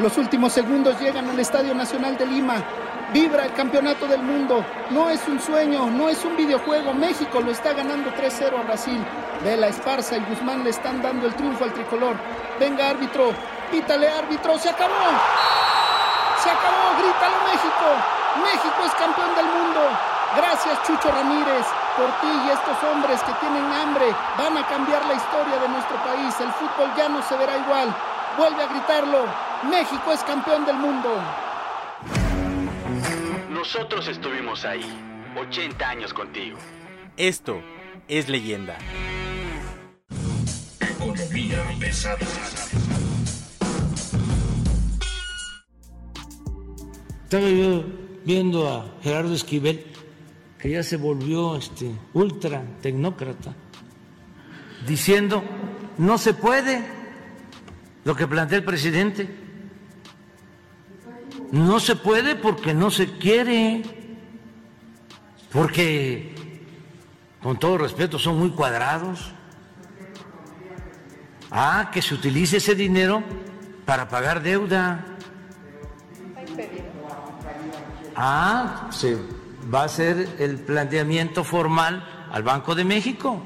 Los últimos segundos llegan al Estadio Nacional de Lima. Vibra el campeonato del mundo. No es un sueño, no es un videojuego. México lo está ganando 3-0 a Brasil. Vela Esparza y Guzmán le están dando el triunfo al tricolor. Venga, árbitro. Pítale, árbitro. ¡Se acabó! ¡Se acabó! ¡Grítalo, México! ¡México es campeón del mundo! Gracias, Chucho Ramírez. Por ti y estos hombres que tienen hambre van a cambiar la historia de nuestro país. El fútbol ya no se verá igual. Vuelve a gritarlo. México es campeón del mundo. Nosotros estuvimos ahí, 80 años contigo. Esto es leyenda. Economía pesada. Estaba yo viendo a Gerardo Esquivel, que ya se volvió este ultra tecnócrata, diciendo no se puede lo que plantea el presidente. No se puede porque no se quiere, porque, con todo respeto, son muy cuadrados. Ah, que se utilice ese dinero para pagar deuda. Ah, se va a hacer el planteamiento formal al Banco de México.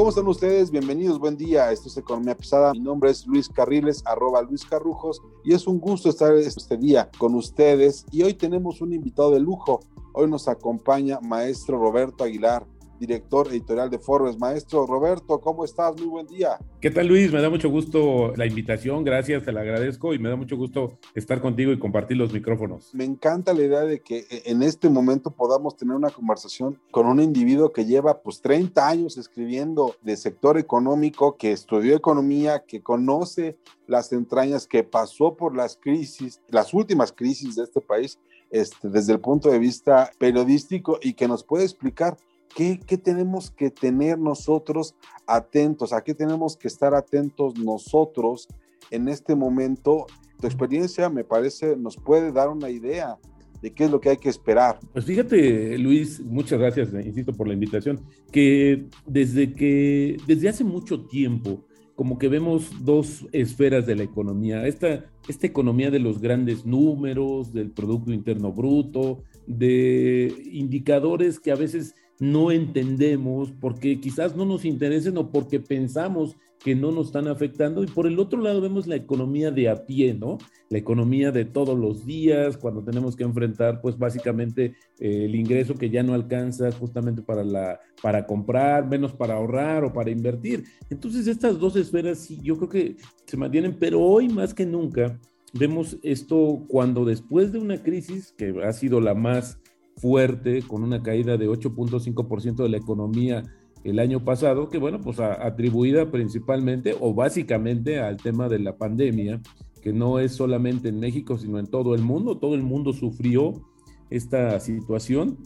¿Cómo están ustedes? Bienvenidos, buen día. Esto es Economía Pesada. Mi nombre es Luis Carriles, arroba Luis Carrujos, y es un gusto estar este día con ustedes. Y hoy tenemos un invitado de lujo. Hoy nos acompaña maestro Roberto Aguilar, director editorial de Forbes. Maestro Roberto, ¿cómo estás? Muy buen día. ¿Qué tal Luis? Me da mucho gusto la invitación, gracias, te la agradezco y me da mucho gusto estar contigo y compartir los micrófonos. Me encanta la idea de que en este momento podamos tener una conversación con un individuo que lleva pues 30 años escribiendo de sector económico, que estudió economía, que conoce las entrañas, que pasó por las crisis, las últimas crisis de este país, este, desde el punto de vista periodístico y que nos puede explicar ¿Qué, ¿Qué, tenemos que tener nosotros atentos? ¿A qué tenemos que estar atentos nosotros en este momento? Tu experiencia, me parece, nos puede dar una idea de qué es lo que hay que esperar. Pues fíjate, Luis, muchas gracias, insisto, por la invitación, que desde que, desde hace mucho tiempo, como que vemos dos esferas de la economía, esta, esta economía de los grandes números, del Producto Interno Bruto, de indicadores que a veces no entendemos, porque quizás no nos interesen o porque pensamos que no nos están afectando. Y por el otro lado vemos la economía de a pie, ¿no? La economía de todos los días, cuando tenemos que enfrentar, pues básicamente eh, el ingreso que ya no alcanza justamente para, la, para comprar, menos para ahorrar o para invertir. Entonces estas dos esferas sí, yo creo que se mantienen, pero hoy más que nunca vemos esto cuando después de una crisis que ha sido la más fuerte, con una caída de 8.5% de la economía el año pasado, que bueno, pues atribuida principalmente o básicamente al tema de la pandemia, que no es solamente en México, sino en todo el mundo, todo el mundo sufrió esta situación.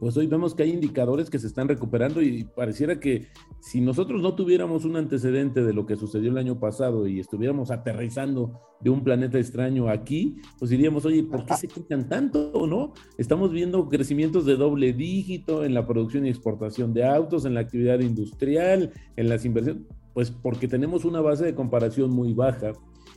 Pues hoy vemos que hay indicadores que se están recuperando y pareciera que si nosotros no tuviéramos un antecedente de lo que sucedió el año pasado y estuviéramos aterrizando de un planeta extraño aquí, pues diríamos, oye, ¿por qué se quitan tanto, no? Estamos viendo crecimientos de doble dígito en la producción y exportación de autos, en la actividad industrial, en las inversiones, pues porque tenemos una base de comparación muy baja.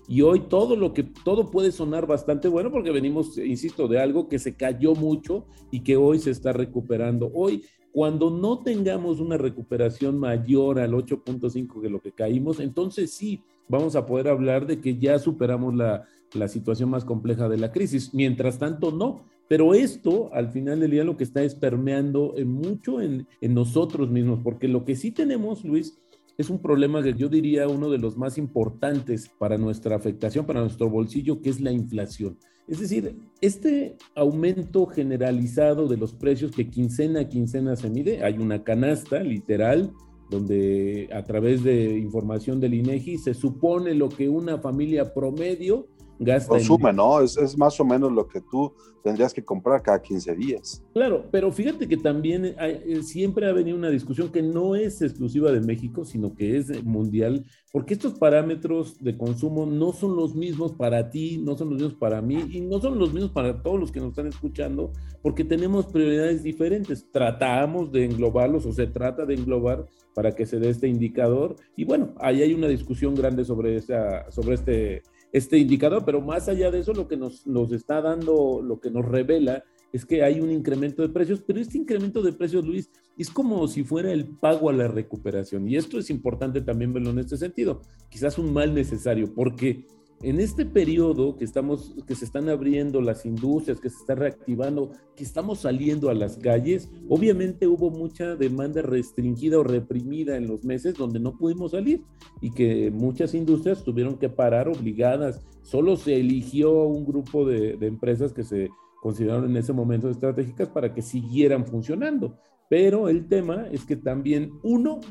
Y hoy todo lo que, todo puede sonar bastante bueno porque venimos, insisto, de algo que se cayó mucho y que hoy se está recuperando. Hoy, cuando no tengamos una recuperación mayor al 8.5 que lo que caímos, entonces sí, vamos a poder hablar de que ya superamos la, la situación más compleja de la crisis. Mientras tanto, no. Pero esto, al final del día, lo que está es permeando en mucho en, en nosotros mismos, porque lo que sí tenemos, Luis, es un problema que yo diría uno de los más importantes para nuestra afectación, para nuestro bolsillo, que es la inflación. Es decir, este aumento generalizado de los precios que quincena a quincena se mide, hay una canasta literal donde a través de información del INEGI se supone lo que una familia promedio gasta. Consume, ¿no? Es, es, más o menos lo que tú tendrías que comprar cada 15 días. Claro, pero fíjate que también hay, eh, siempre ha venido una discusión que no es exclusiva de México, sino que es mundial, porque estos parámetros de consumo no son los mismos para ti, no son los mismos para mí y no son los mismos para todos los que nos están escuchando, porque tenemos prioridades diferentes. Tratamos de englobarlos o se trata de englobar para que se dé este indicador y bueno, ahí hay una discusión grande sobre, esta, sobre este este indicador, pero más allá de eso, lo que nos, nos está dando, lo que nos revela es que hay un incremento de precios, pero este incremento de precios, Luis, es como si fuera el pago a la recuperación. Y esto es importante también verlo en este sentido. Quizás un mal necesario, porque en este periodo que estamos, que se están abriendo las industrias, que se está reactivando, que estamos saliendo a las calles, obviamente hubo mucha demanda restringida o reprimida en los meses donde no pudimos salir y que muchas industrias tuvieron que parar obligadas. Solo se eligió un grupo de empresas que se consideraron en ese momento estratégicas para que siguieran funcionando. Pero el tema es que también uno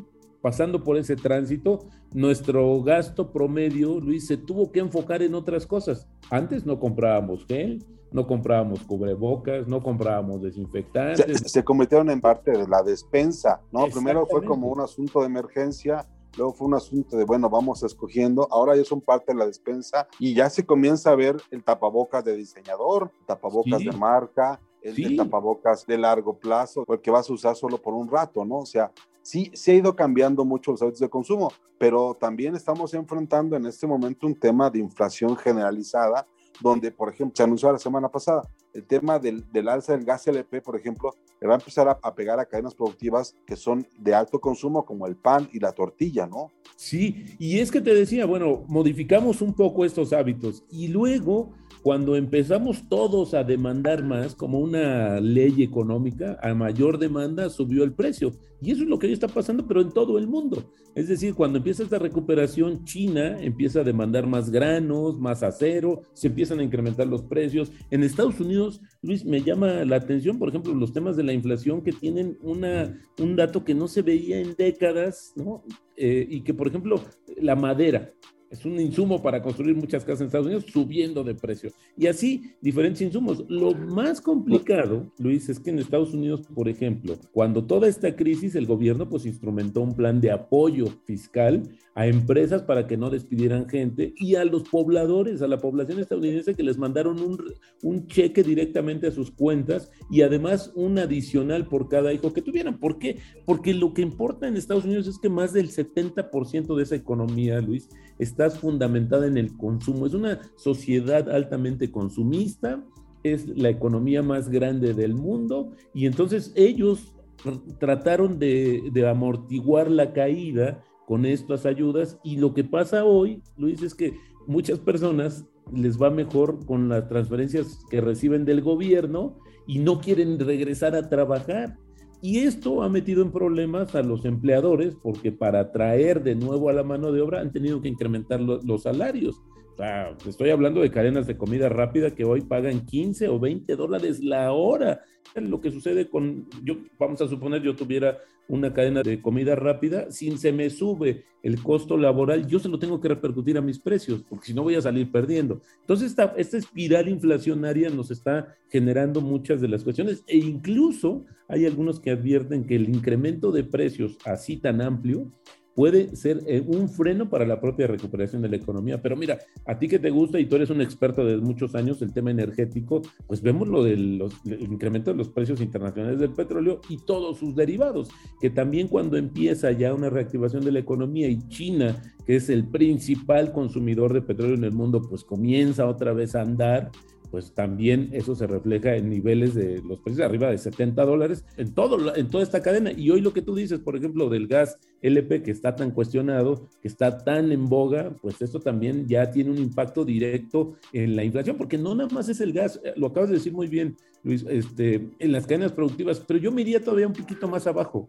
pasando por ese tránsito, nuestro gasto promedio, Luis, se tuvo que enfocar en otras cosas. Antes no comprábamos gel, no comprábamos cubrebocas, no comprábamos desinfectantes. Se, se convirtieron en parte de la despensa, ¿no? Primero fue como un asunto de emergencia, luego fue un asunto de, bueno, vamos escogiendo, ahora ya son parte de la despensa y ya se comienza a ver el tapabocas de diseñador, tapabocas sí. de marca, el sí. de tapabocas de largo plazo, el que vas a usar solo por un rato, ¿no? O sea, sí, se ha ido cambiando mucho los hábitos de consumo, pero también estamos enfrentando en este momento un tema de inflación generalizada, donde, por ejemplo, se anunció la semana pasada, el tema del, del alza del gas LP, por ejemplo, le va a empezar a, a, pegar a cadenas productivas que son de alto consumo, como el pan y la tortilla, ¿no? Sí, y es que te decía, bueno, modificamos un poco estos hábitos y luego cuando empezamos todos a demandar más, como una ley económica, a mayor demanda subió el precio. Y eso es lo que hoy está pasando, pero en todo el mundo. Es decir, cuando empieza esta recuperación, China empieza a demandar más granos, más acero, se empiezan a incrementar los precios. En Estados Unidos, Luis, me llama la atención, por ejemplo, los temas de la inflación que tienen un dato que no se veía en décadas, ¿no? Eh, y que, por ejemplo, la madera, es un insumo para construir muchas casas en Estados Unidos, subiendo de precio. Y así, diferentes insumos. Lo más complicado, Luis, es que en Estados Unidos, por ejemplo, cuando toda esta crisis, el gobierno pues instrumentó un plan de apoyo fiscal a empresas para que no despidieran gente y a los pobladores, a la población estadounidense que les mandaron un, un cheque directamente a sus cuentas y además un adicional por cada hijo que tuvieran. ¿Por qué? Porque lo que importa en Estados Unidos es que más del 70% de esa economía, Luis, está fundamentada en el consumo. Es una sociedad altamente consumista, es la economía más grande del mundo y entonces ellos trataron de, de amortiguar la caída con estas ayudas y lo que pasa hoy, Luis, es que muchas personas les va mejor con las transferencias que reciben del gobierno y no quieren regresar a trabajar. Y esto ha metido en problemas a los empleadores porque para traer de nuevo a la mano de obra han tenido que incrementar lo, los salarios. Estoy hablando de cadenas de comida rápida que hoy pagan 15 o 20 dólares la hora. Lo que sucede con, yo, vamos a suponer, yo tuviera una cadena de comida rápida, si se me sube el costo laboral, yo se lo tengo que repercutir a mis precios, porque si no voy a salir perdiendo. Entonces, esta espiral inflacionaria nos está generando muchas de las cuestiones e incluso hay algunos que advierten que el incremento de precios así tan amplio puede ser eh, un freno para la propia recuperación de la economía. Pero mira, a ti que te gusta y tú eres un experto de muchos años, el tema energético, pues vemos lo del los, el incremento de los precios internacionales del petróleo y todos sus derivados, que también cuando empieza ya una reactivación de la economía y China, que es el principal consumidor de petróleo en el mundo, pues comienza otra vez a andar pues también eso se refleja en niveles de los precios arriba de 70 dólares en, todo, en toda esta cadena. Y hoy lo que tú dices, por ejemplo, del gas LP que está tan cuestionado, que está tan en boga, pues esto también ya tiene un impacto directo en la inflación, porque no nada más es el gas, eh, lo acabas de decir muy bien, Luis, este, en las cadenas productivas, pero yo me iría todavía un poquito más abajo.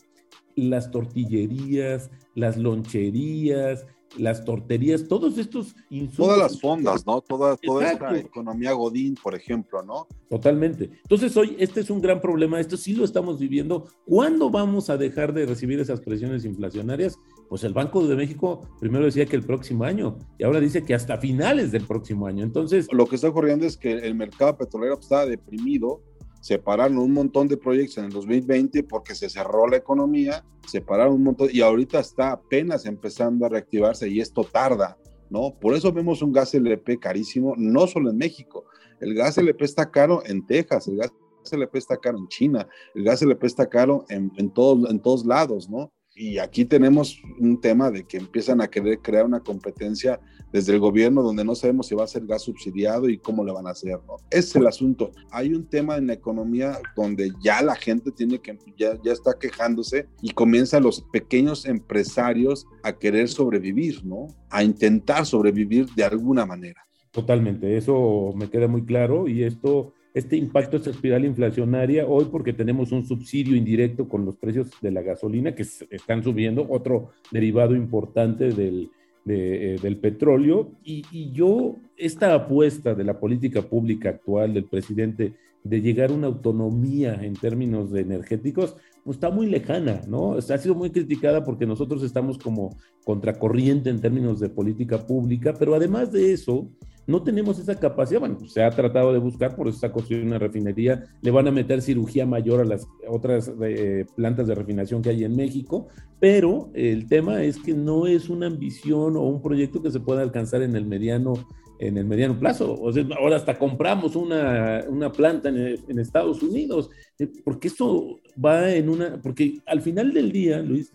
Las tortillerías, las loncherías, las torterías, todos estos insumos. Todas las fondas, ¿no? Toda, toda esta economía Godín, por ejemplo, ¿no? Totalmente. Entonces, hoy este es un gran problema, esto sí lo estamos viviendo. ¿Cuándo vamos a dejar de recibir esas presiones inflacionarias? Pues el Banco de México primero decía que el próximo año y ahora dice que hasta finales del próximo año. Entonces. Lo que está ocurriendo es que el mercado petrolero está deprimido separaron un montón de proyectos en el 2020 porque se cerró la economía, separaron un montón y ahorita está apenas empezando a reactivarse y esto tarda, ¿no? Por eso vemos un gas LP carísimo, no solo en México, el gas LP está caro en Texas, el gas LP está caro en China, el gas LP está caro en, en, todos, en todos lados, ¿no? Y aquí tenemos un tema de que empiezan a querer crear una competencia desde el gobierno donde no sabemos si va a ser gas subsidiado y cómo le van a hacer, ¿no? Es el asunto. Hay un tema en la economía donde ya la gente tiene que, ya, ya está quejándose y comienzan los pequeños empresarios a querer sobrevivir, ¿no? A intentar sobrevivir de alguna manera. Totalmente, eso me queda muy claro y esto este impacto, esta espiral inflacionaria, hoy porque tenemos un subsidio indirecto con los precios de la gasolina que están subiendo, otro derivado importante del, eh, del petróleo. Y, y, yo, esta apuesta de la política pública actual del presidente de llegar a una autonomía en términos de energéticos, pues está muy lejana, ¿no? ha sido muy criticada porque nosotros estamos como contracorriente en términos de política pública, pero además de eso, no tenemos esa capacidad. Bueno, pues, se ha tratado de buscar, por eso está construyendo una refinería. Le van a meter cirugía mayor a las otras eh, plantas de refinación que hay en México, pero el tema es que no es una ambición o un proyecto que se pueda alcanzar en el mediano en el mediano plazo. O sea, ahora hasta compramos una, una planta en, en, Estados Unidos, eh, porque eso va en una, porque al final del día, Luis,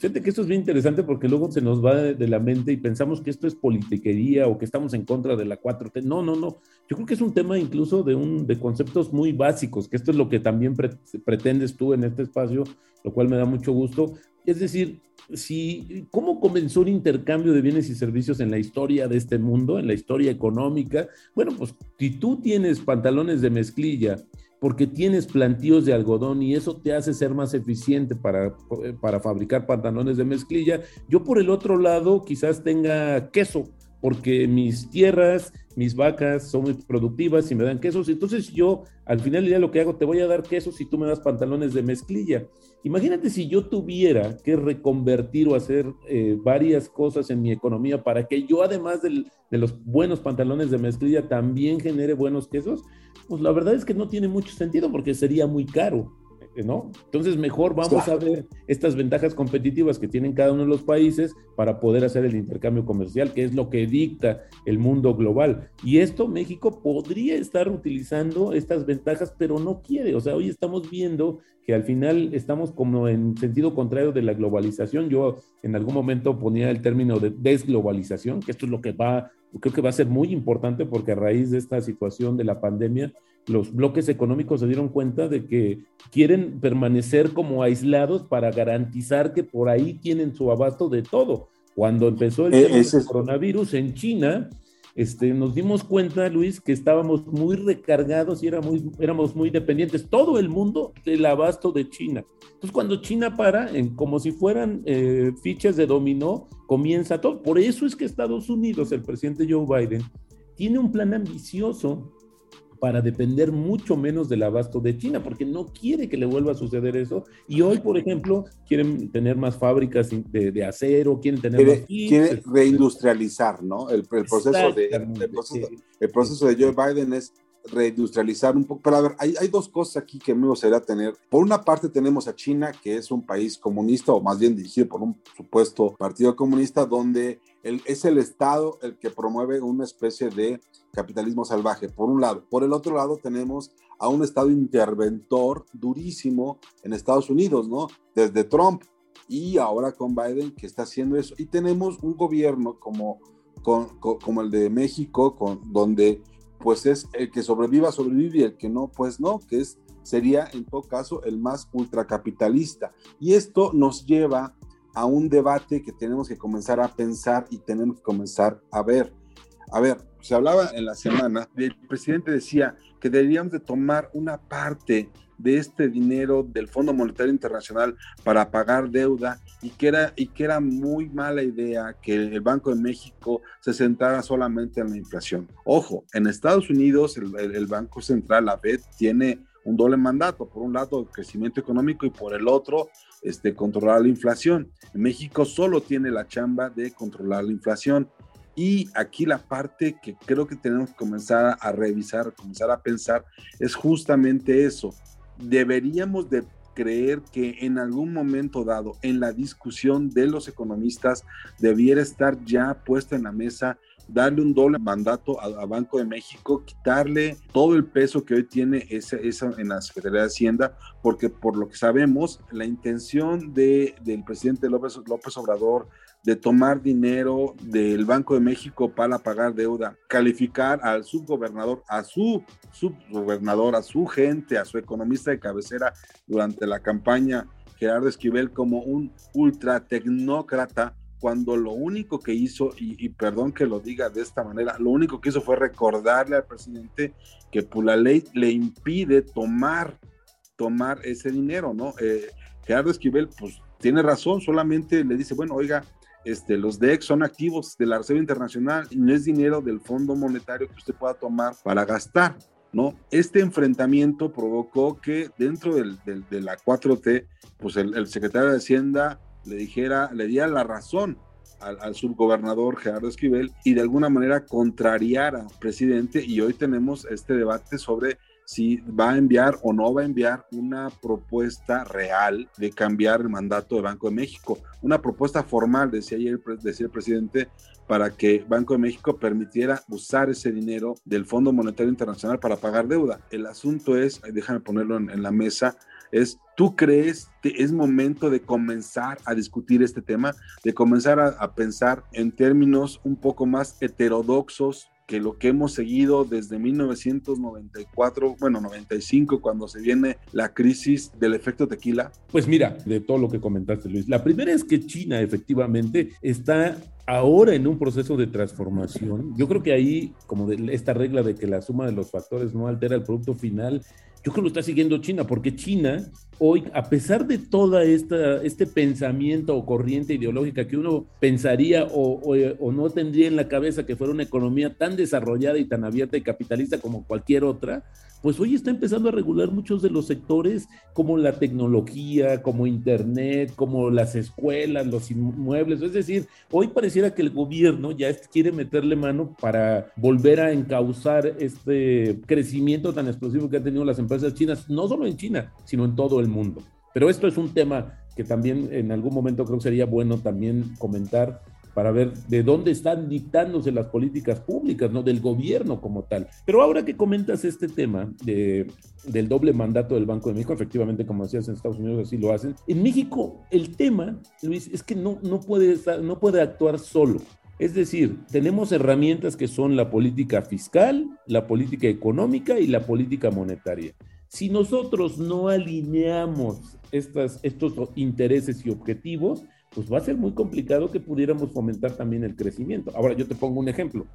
Fíjate que esto es bien interesante porque luego se nos va de, la mente y pensamos que esto es politiquería o que estamos en contra de la 4T. No, no, no. Yo creo que es un tema incluso de, un, de conceptos muy básicos, que esto es lo que también pretendes tú en este espacio, lo cual me da mucho gusto. Es decir, si, ¿cómo comenzó un intercambio de bienes y servicios en la historia de este mundo, en la historia económica? Bueno, pues si tú tienes pantalones de mezclilla porque tienes plantíos de algodón y eso te hace ser más eficiente para, para fabricar pantalones de mezclilla. Yo por el otro lado quizás tenga queso, porque mis tierras, mis vacas son muy productivas y me dan quesos. Entonces yo al final del lo que hago, te voy a dar quesos y tú me das pantalones de mezclilla. Imagínate si yo tuviera que reconvertir o hacer eh, varias cosas en mi economía para que yo, además de los buenos pantalones de mezclilla, también genere buenos quesos. Pues la verdad es que no tiene mucho sentido porque sería muy caro. ¿No? Entonces, mejor vamos a ver estas ventajas competitivas que tienen cada uno de los países para poder hacer el intercambio comercial, que es lo que dicta el mundo global. Y esto México podría estar utilizando estas ventajas, pero no quiere. O sea, hoy estamos viendo que al final estamos como en sentido contrario de la globalización. Yo en algún momento ponía el término de desglobalización, que esto es lo que va, creo que va a ser muy importante porque a raíz de esta situación de la pandemia, los bloques económicos se dieron cuenta de que quieren permanecer como aislados para garantizar que por ahí tienen su abasto de todo. Cuando empezó el, e coronavirus en China, este, nos dimos cuenta, Luis, que estábamos muy recargados y era muy, éramos muy dependientes, todo el mundo, del abasto de China. Entonces, cuando China para, como si fueran eh, fichas de dominó, comienza todo. Por eso es que Estados Unidos, el presidente Joe Biden, tiene un plan ambicioso para depender mucho menos del abasto de China, porque no quiere que le vuelva a suceder eso. Y hoy, por ejemplo, quieren tener más fábricas de, acero, quieren tener quiere, quiere reindustrializar, ¿no? El, proceso de, el, proceso, de Joe Biden es reindustrializar un poco. Pero a ver, hay, hay, dos cosas aquí que me gustaría tener. Por una parte tenemos a China, que es un país comunista, o más bien dirigido por un supuesto partido comunista, donde es el Estado el que promueve una especie de capitalismo salvaje, por un lado. Por el otro lado tenemos a un Estado interventor durísimo en Estados Unidos, ¿no? Desde Trump y ahora con Biden que está haciendo eso. Y tenemos un gobierno como, como el de México, con, donde pues es el que sobreviva, sobrevive y el que no, pues no, que es, sería en todo caso el más ultracapitalista. Y esto nos lleva a un debate que tenemos que comenzar a pensar y tenemos que comenzar a ver. A ver, se hablaba en la semana, el presidente decía que deberíamos de tomar una parte de este dinero del Fondo Monetario Internacional para pagar deuda y que era, y que era muy mala idea que el Banco de México se centrara solamente en la inflación. Ojo, en Estados Unidos el, el Banco Central, la Fed, tiene un doble mandato, por un lado crecimiento económico y por el otro este, controlar la inflación. México solo tiene la chamba de controlar la inflación. Y aquí la parte que creo que tenemos que comenzar a revisar, comenzar a pensar, es justamente eso. Deberíamos de creer que en algún momento dado en la discusión de los economistas debiera estar ya puesta en la mesa darle un doble mandato a, Banco de México, quitarle todo el peso que hoy tiene ese, esa en la Secretaría de Hacienda, porque por lo que sabemos, la intención de, del presidente López, López Obrador de tomar dinero del Banco de México para pagar deuda, calificar al subgobernador, a su subgobernador, a su gente, a su economista de cabecera durante la campaña, Gerardo Esquivel, como un ultra tecnócrata, cuando lo único que hizo, y, perdón que lo diga de esta manera, lo único que hizo fue recordarle al presidente que pues, la ley le impide tomar, tomar ese dinero, ¿no? Eh, Gerardo Esquivel, pues tiene razón, solamente le dice, bueno, oiga, este, los DEX son activos de la Reserva Internacional y no es dinero del Fondo Monetario que usted pueda tomar para gastar, ¿no? Este enfrentamiento provocó que dentro de la 4T, pues el, secretario de Hacienda le dijera, le diera la razón al, subgobernador Gerardo Esquivel y de alguna manera contrariara al presidente y hoy tenemos este debate sobre si va a enviar o no va a enviar una propuesta real de cambiar el mandato de Banco de México, una propuesta formal, decía ayer decía el presidente, para que Banco de México permitiera usar ese dinero del Fondo Monetario Internacional para pagar deuda. El asunto es, déjame ponerlo en la mesa, es, ¿tú crees que es momento de comenzar a discutir este tema, de comenzar a, pensar en términos un poco más heterodoxos que lo que hemos seguido desde 1994, bueno, 95, cuando se viene la crisis del efecto tequila? Pues mira, de todo lo que comentaste, Luis, la primera es que China efectivamente está ahora en un proceso de transformación. Yo creo que ahí, como de esta regla de que la suma de los factores no altera el producto final, yo creo que lo está siguiendo China, porque China hoy, a pesar de toda esta este pensamiento o corriente ideológica que uno pensaría o, o, no tendría en la cabeza que fuera una economía tan desarrollada y tan abierta y capitalista como cualquier otra, pues hoy está empezando a regular muchos de los sectores como la tecnología, como Internet, como las escuelas, los inmuebles. Es decir, hoy pareciera que el gobierno ya quiere meterle mano para volver a encauzar este crecimiento tan explosivo que han tenido las empresas chinas, no solo en China, sino en todo el mundo. Pero esto es un tema que también en algún momento creo que sería bueno también comentar para ver de dónde están dictándose las políticas públicas, ¿no? Del gobierno como tal. Pero ahora que comentas este tema de, del doble mandato del Banco de México, efectivamente, como decías, en Estados Unidos así lo hacen. En México, el tema, Luis, es que no, no, puede, no puede actuar solo. Es decir, tenemos herramientas que son la política fiscal, la política económica y la política monetaria. Si nosotros no alineamos estas, estos intereses y objetivos, pues va a ser muy complicado que pudiéramos fomentar también el crecimiento. Ahora, yo te pongo un ejemplo.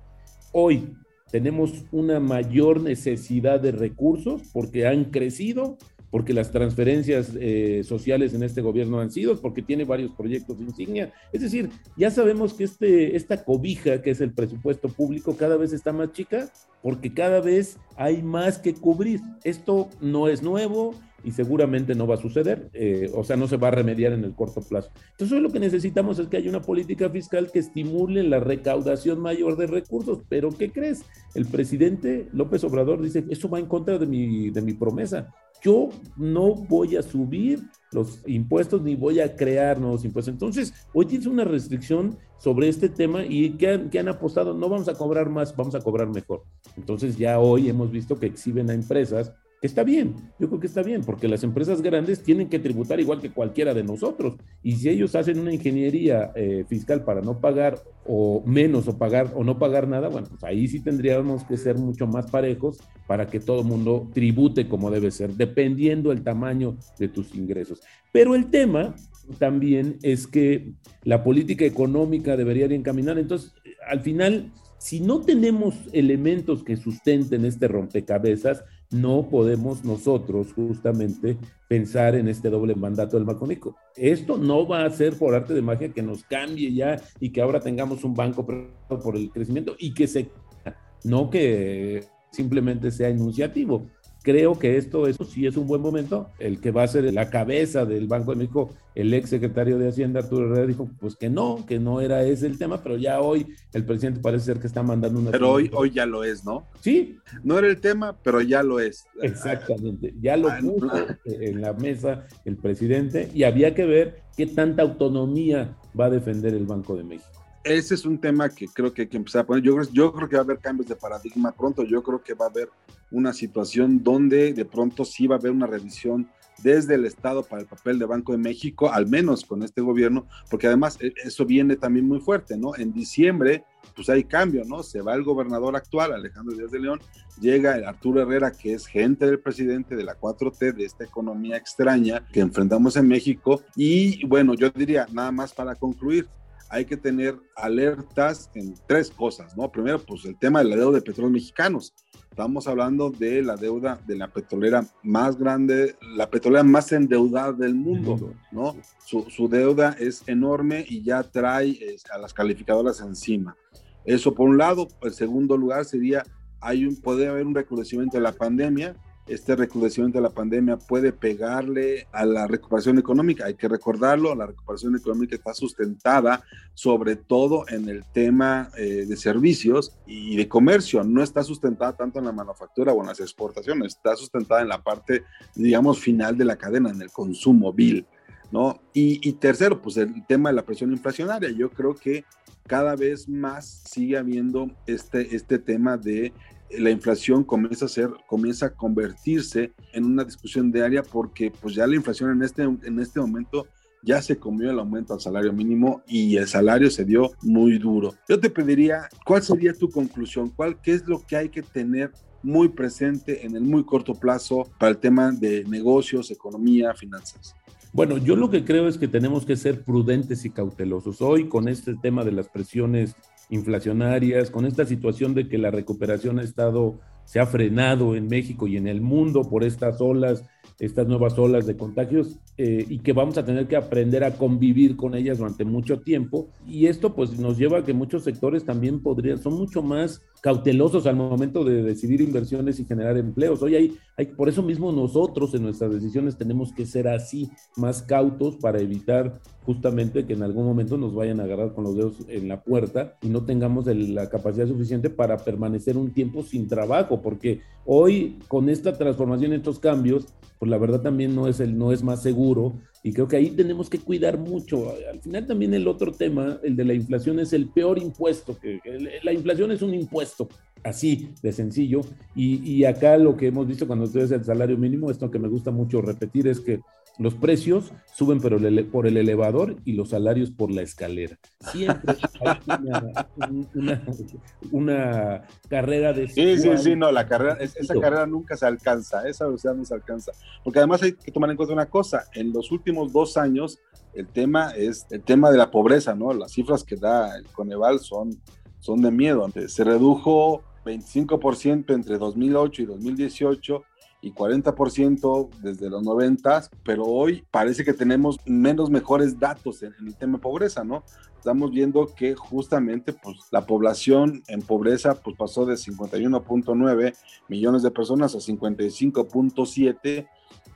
Hoy tenemos una mayor necesidad de recursos porque han crecido, porque las transferencias eh, sociales en este gobierno han sido, porque tiene varios proyectos insignia. Es decir, ya sabemos que este, esta cobija, que es el presupuesto público, cada vez está más chica, porque cada vez hay más que cubrir. Esto no es nuevo, y seguramente no va a suceder, eh, o sea, no se va a remediar en el corto plazo. Entonces, lo que necesitamos es que haya una política fiscal que estimule la recaudación mayor de recursos. Pero, ¿qué crees? El presidente López Obrador dice, eso va en contra de mi, de mi promesa. Yo no voy a subir los impuestos ni voy a crear nuevos impuestos. Entonces, hoy tienes una restricción sobre este tema y que que han apostado, no vamos a cobrar más, vamos a cobrar mejor. Entonces, ya hoy hemos visto que exhiben a empresas Está bien, yo creo que está bien, porque las empresas grandes tienen que tributar igual que cualquiera de nosotros. Y si ellos hacen una ingeniería eh, fiscal para no pagar o menos o pagar o no pagar nada, bueno, pues ahí sí tendríamos que ser mucho más parejos para que todo el mundo tribute como debe ser, dependiendo el tamaño de tus ingresos. Pero el tema también es que la política económica debería de encaminar. Entonces, al final si no tenemos elementos que sustenten este rompecabezas, no podemos nosotros justamente pensar en este doble mandato del Banco México. Esto no va a ser por arte de magia que nos cambie ya y que ahora tengamos un banco por el crecimiento y que se no que simplemente sea enunciativo. Creo que esto, sí es un buen momento. El que va a ser la cabeza del Banco de México, el ex secretario de Hacienda, Arturo Herrera, dijo pues que no, que no era ese el tema, pero ya hoy el presidente parece ser que está mandando una... Pero hoy, hoy ya lo es, ¿no? Sí. No era el tema, pero ya lo es. Exactamente. Ya lo puso en la mesa el presidente y había que ver qué tanta autonomía va a defender el Banco de México ese es un tema que creo que hay que empezar a poner. Yo, creo que va a haber cambios de paradigma pronto. Yo creo que va a haber una situación donde de pronto sí va a haber una revisión desde el Estado para el papel de Banco de México, al menos con este gobierno, porque además e, eso viene también muy fuerte, ¿no? En diciembre, pues hay cambio, ¿no? Se va el gobernador actual, Alejandro Díaz de León, llega el Arturo Herrera, que es gente del presidente de la 4T, de esta economía extraña que enfrentamos en México, y bueno, yo diría, nada más para concluir, hay que tener alertas en tres cosas, ¿no? Primero, pues el tema de la deuda de petróleos mexicanos. Estamos hablando de la deuda de la petrolera más grande, la petrolera más endeudada del mundo, ¿no? Su, deuda es enorme y ya trae a las calificadoras encima. Eso por un lado. El segundo lugar sería, hay un, puede haber un recrudecimiento de la pandemia este recrudecimiento de la pandemia puede pegarle a la recuperación económica. Hay que recordarlo, la recuperación económica está sustentada sobre todo en el tema eh, de servicios y de comercio. No está sustentada tanto en la manufactura o en las exportaciones, está sustentada en la parte, digamos, final de la cadena, en el consumo vil. ¿no? Y, y tercero, pues el tema de la presión inflacionaria. Yo creo que cada vez más sigue habiendo este, este tema de la inflación comienza a ser, comienza a convertirse en una discusión diaria porque pues ya la inflación en este, en este momento ya se comió el aumento al salario mínimo y el salario se dio muy duro. Yo te pediría, ¿cuál sería tu conclusión? ¿Cuál, ¿Qué es lo que hay que tener muy presente en el muy corto plazo para el tema de negocios, economía, finanzas? Bueno, yo lo que creo es que tenemos que ser prudentes y cautelosos. Hoy con este tema de las presiones inflacionarias, con esta situación de que la recuperación ha estado, se ha frenado en México y en el mundo por estas olas, estas nuevas olas de contagios eh, y que vamos a tener que aprender a convivir con ellas durante mucho tiempo. Y esto pues nos lleva a que muchos sectores también podrían, son mucho más cautelosos al momento de decidir inversiones y generar empleos. Hoy hay, hay, por eso mismo nosotros en nuestras decisiones tenemos que ser así, más cautos para evitar justamente que en algún momento nos vayan a agarrar con los dedos en la puerta y no tengamos la capacidad suficiente para permanecer un tiempo sin trabajo, porque hoy con esta transformación, estos cambios, pues la verdad también no es, el, no es más seguro y creo que ahí tenemos que cuidar mucho. Al final también el otro tema, el de la inflación, es el peor impuesto. Que, la inflación es un impuesto, así de sencillo. Y, y acá lo que hemos visto cuando ustedes el salario mínimo, esto que me gusta mucho repetir es que los precios suben pero por el elevador y los salarios por la escalera. Siempre hay una, carrera de... Sí, sí, sí, no, la carrera, esa carrera nunca se alcanza, esa velocidad no se alcanza. Porque además hay que tomar en cuenta una cosa, en los últimos dos años el tema es el tema de la pobreza, ¿no? Las cifras que da el Coneval son, son de miedo. Se redujo 25% entre 2008 y 2018 y 40% desde los 90, pero hoy parece que tenemos menos mejores datos en, el tema de pobreza, ¿no? Estamos viendo que justamente pues, la población en pobreza pues, pasó de 51.9 millones de personas a 55.7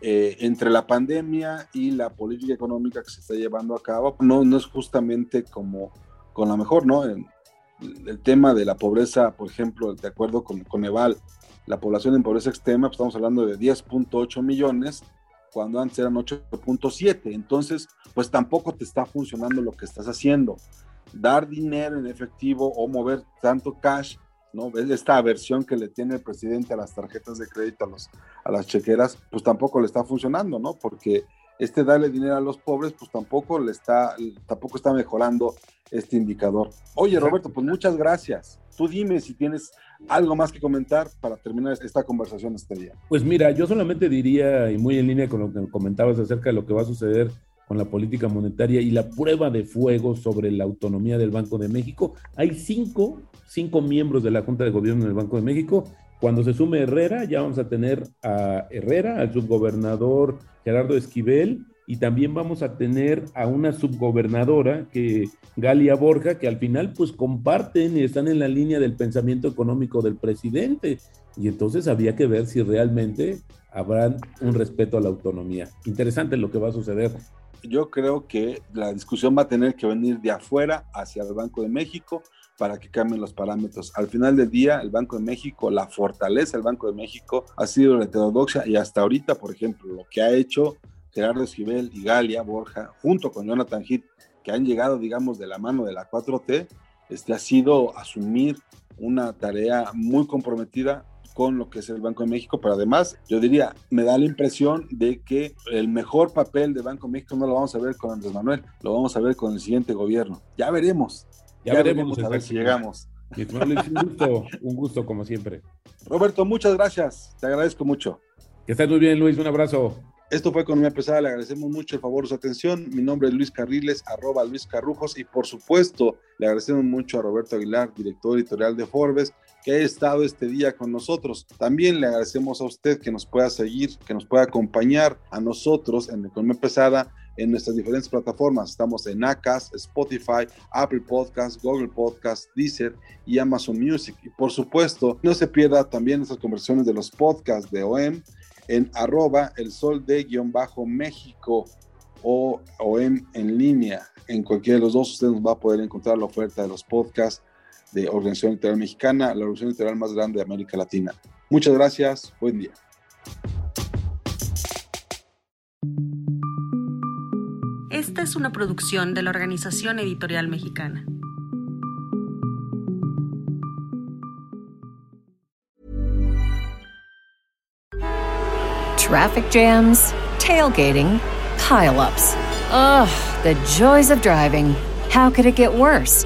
eh, entre la pandemia y la política económica que se está llevando a cabo, no, no es justamente como con la mejor, ¿no? El, el tema de la pobreza, por ejemplo, de acuerdo con, con Eval, la población en pobreza extrema, pues estamos hablando de 10.8 millones, cuando antes eran 8.7. Entonces, pues tampoco te está funcionando lo que estás haciendo. Dar dinero en efectivo o mover tanto cash, ¿no? Esta aversión que le tiene el presidente a las tarjetas de crédito, a, los, a las chequeras, pues tampoco le está funcionando, ¿no? Porque este darle dinero a los pobres, pues tampoco le está, tampoco está mejorando este indicador. Oye, Roberto, pues muchas gracias. Tú dime si tienes algo más que comentar para terminar esta conversación este día. Pues mira, yo solamente diría, y muy en línea con lo que comentabas acerca de lo que va a suceder con la política monetaria y la prueba de fuego sobre la autonomía del Banco de México, hay cinco, cinco miembros de la Junta de Gobierno del Banco de México Cuando se sume Herrera, ya vamos a tener a Herrera, al subgobernador Gerardo Esquivel, y también vamos a tener a una subgobernadora, que Galia Borja, que al final pues comparten y están en la línea del pensamiento económico del presidente. Y entonces había que ver si realmente habrá un respeto a la autonomía. Interesante lo que va a suceder. Yo creo que la discusión va a tener que venir de afuera hacia el Banco de México para que cambien los parámetros. Al final del día, el Banco de México, la fortaleza del Banco de México ha sido la heterodoxia y hasta ahorita, por ejemplo, lo que ha hecho Gerardo Esquivel y Galia Borja, junto con Jonathan Heath, que han llegado, digamos, de la mano de la 4T, este, ha sido asumir una tarea muy comprometida con lo que es el Banco de México, pero además yo diría, me da la impresión de que el mejor papel de Banco de México no lo vamos a ver con Andrés Manuel, lo vamos a ver con el siguiente gobierno. Ya veremos, ya, veremos, a ver si llegamos. un gusto, un gusto como siempre. Roberto, muchas gracias, te agradezco mucho. Que estés muy bien, Luis, un abrazo. Esto fue Economía Pesada, le agradecemos mucho el favor de su atención. Mi nombre es Luis Carriles, arroba Luis Carrujos, y por supuesto le agradecemos mucho a Roberto Aguilar, director editorial de Forbes, que ha estado este día con nosotros. También le agradecemos a usted que nos pueda seguir, que nos pueda acompañar a nosotros en Economía Pesada en nuestras diferentes plataformas. Estamos en Acas, Spotify, Apple Podcasts, Google Podcasts, Deezer y Amazon Music. Y por supuesto, no se pierda también nuestras conversaciones de los podcasts de OEM en arroba el sol de guion bajo México o OEM en línea. En cualquiera de los dos usted nos va a poder encontrar la oferta de los podcasts de Organización Literal Mexicana, la organización literal más grande de América Latina. Muchas gracias, buen día. Esta es una producción de la Organización Editorial Mexicana. Traffic jams, tailgating, pileups. Ugh, the joys of driving. How could it get worse?